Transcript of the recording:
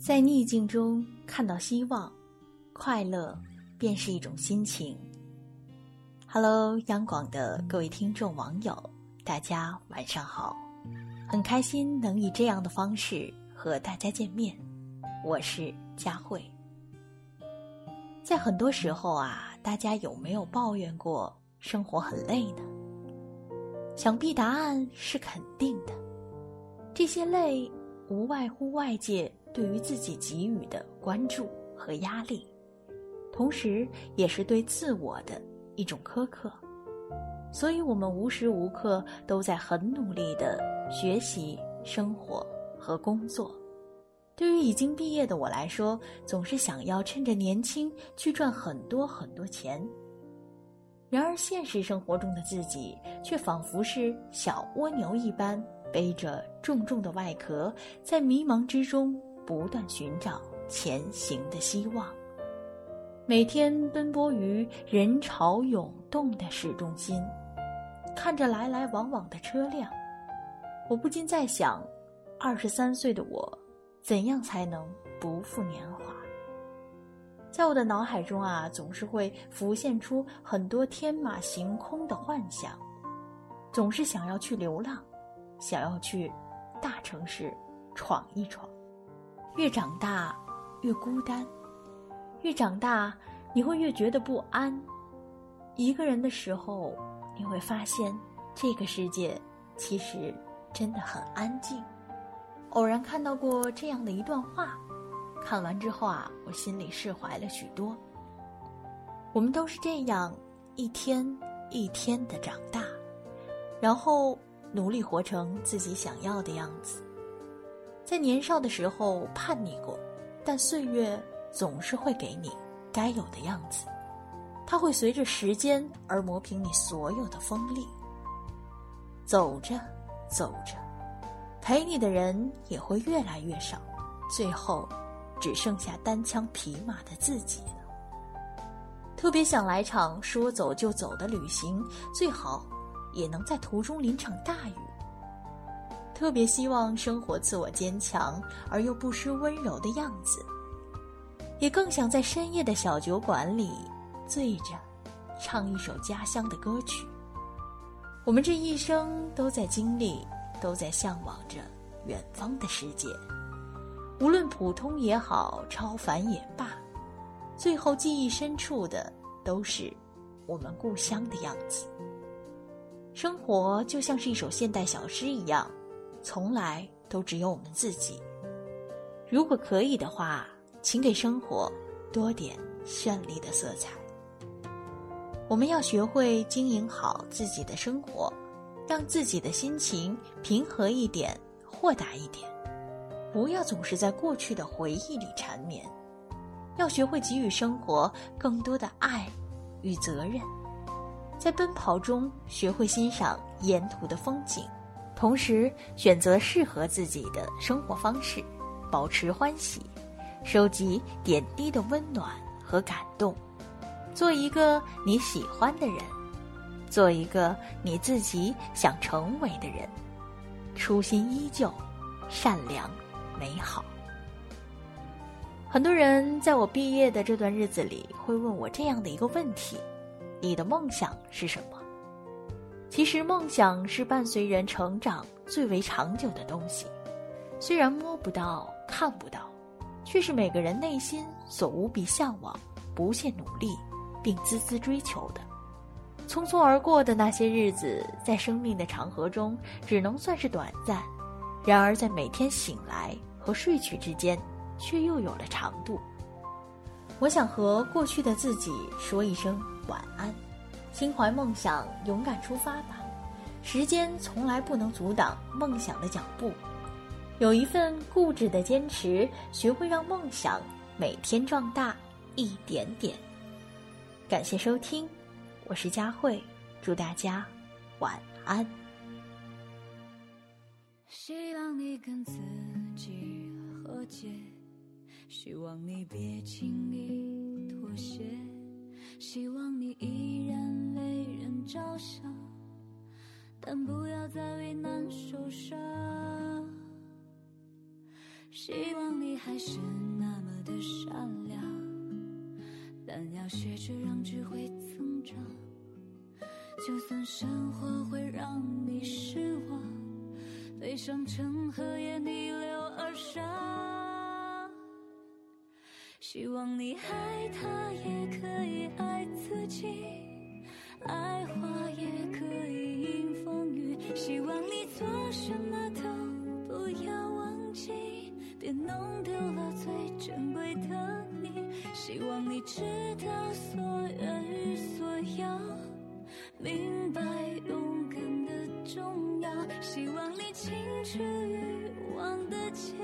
在逆境中看到希望，快乐便是一种心情。Hello，央广的各位听众网友，大家晚上好，很开心能以这样的方式和大家见面。我是佳慧。在很多时候啊，大家有没有抱怨过生活很累呢？想必答案是肯定的。这些累，无外乎外界。对于自己给予的关注和压力，同时也是对自我的一种苛刻，所以我们无时无刻都在很努力的学习、生活和工作。对于已经毕业的我来说，总是想要趁着年轻去赚很多很多钱。然而，现实生活中的自己却仿佛是小蜗牛一般，背着重重的外壳，在迷茫之中。不断寻找前行的希望，每天奔波于人潮涌动的市中心，看着来来往往的车辆，我不禁在想：二十三岁的我，怎样才能不负年华？在我的脑海中啊，总是会浮现出很多天马行空的幻想，总是想要去流浪，想要去大城市闯一闯。越长大，越孤单；越长大，你会越觉得不安。一个人的时候，你会发现这个世界其实真的很安静。偶然看到过这样的一段话，看完之后啊，我心里释怀了许多。我们都是这样一天一天的长大，然后努力活成自己想要的样子。在年少的时候叛逆过，但岁月总是会给你该有的样子，它会随着时间而磨平你所有的锋利。走着，走着，陪你的人也会越来越少，最后只剩下单枪匹马的自己了。特别想来场说走就走的旅行，最好也能在途中淋场大雨。特别希望生活赐我坚强而又不失温柔的样子，也更想在深夜的小酒馆里醉着，唱一首家乡的歌曲。我们这一生都在经历，都在向往着远方的世界，无论普通也好，超凡也罢，最后记忆深处的都是我们故乡的样子。生活就像是一首现代小诗一样。从来都只有我们自己。如果可以的话，请给生活多点绚丽的色彩。我们要学会经营好自己的生活，让自己的心情平和一点、豁达一点，不要总是在过去的回忆里缠绵。要学会给予生活更多的爱与责任，在奔跑中学会欣赏沿途的风景。同时选择适合自己的生活方式，保持欢喜，收集点滴的温暖和感动，做一个你喜欢的人，做一个你自己想成为的人，初心依旧，善良美好。很多人在我毕业的这段日子里会问我这样的一个问题：你的梦想是什么？其实，梦想是伴随人成长最为长久的东西。虽然摸不到、看不到，却是每个人内心所无比向往、不懈努力并孜孜追求的。匆匆而过的那些日子，在生命的长河中只能算是短暂；然而，在每天醒来和睡去之间，却又有了长度。我想和过去的自己说一声晚安。心怀梦想，勇敢出发吧！时间从来不能阻挡梦想的脚步。有一份固执的坚持，学会让梦想每天壮大一点点。感谢收听，我是佳慧，祝大家晚安。希望你跟自己和解，希望你别轻易妥协，希望你依然为人。着想，但不要再为难受伤。希望你还是那么的善良，但要学着让智慧增长。就算生活会让你失望，悲伤成河也逆流而上。希望你爱他也可以爱自己，爱花也可以迎风雨。希望你做什么都不要忘记，别弄丢了最珍贵的你。希望你知道所愿与所要。明白勇敢的重要，希望你清楚欲望的煎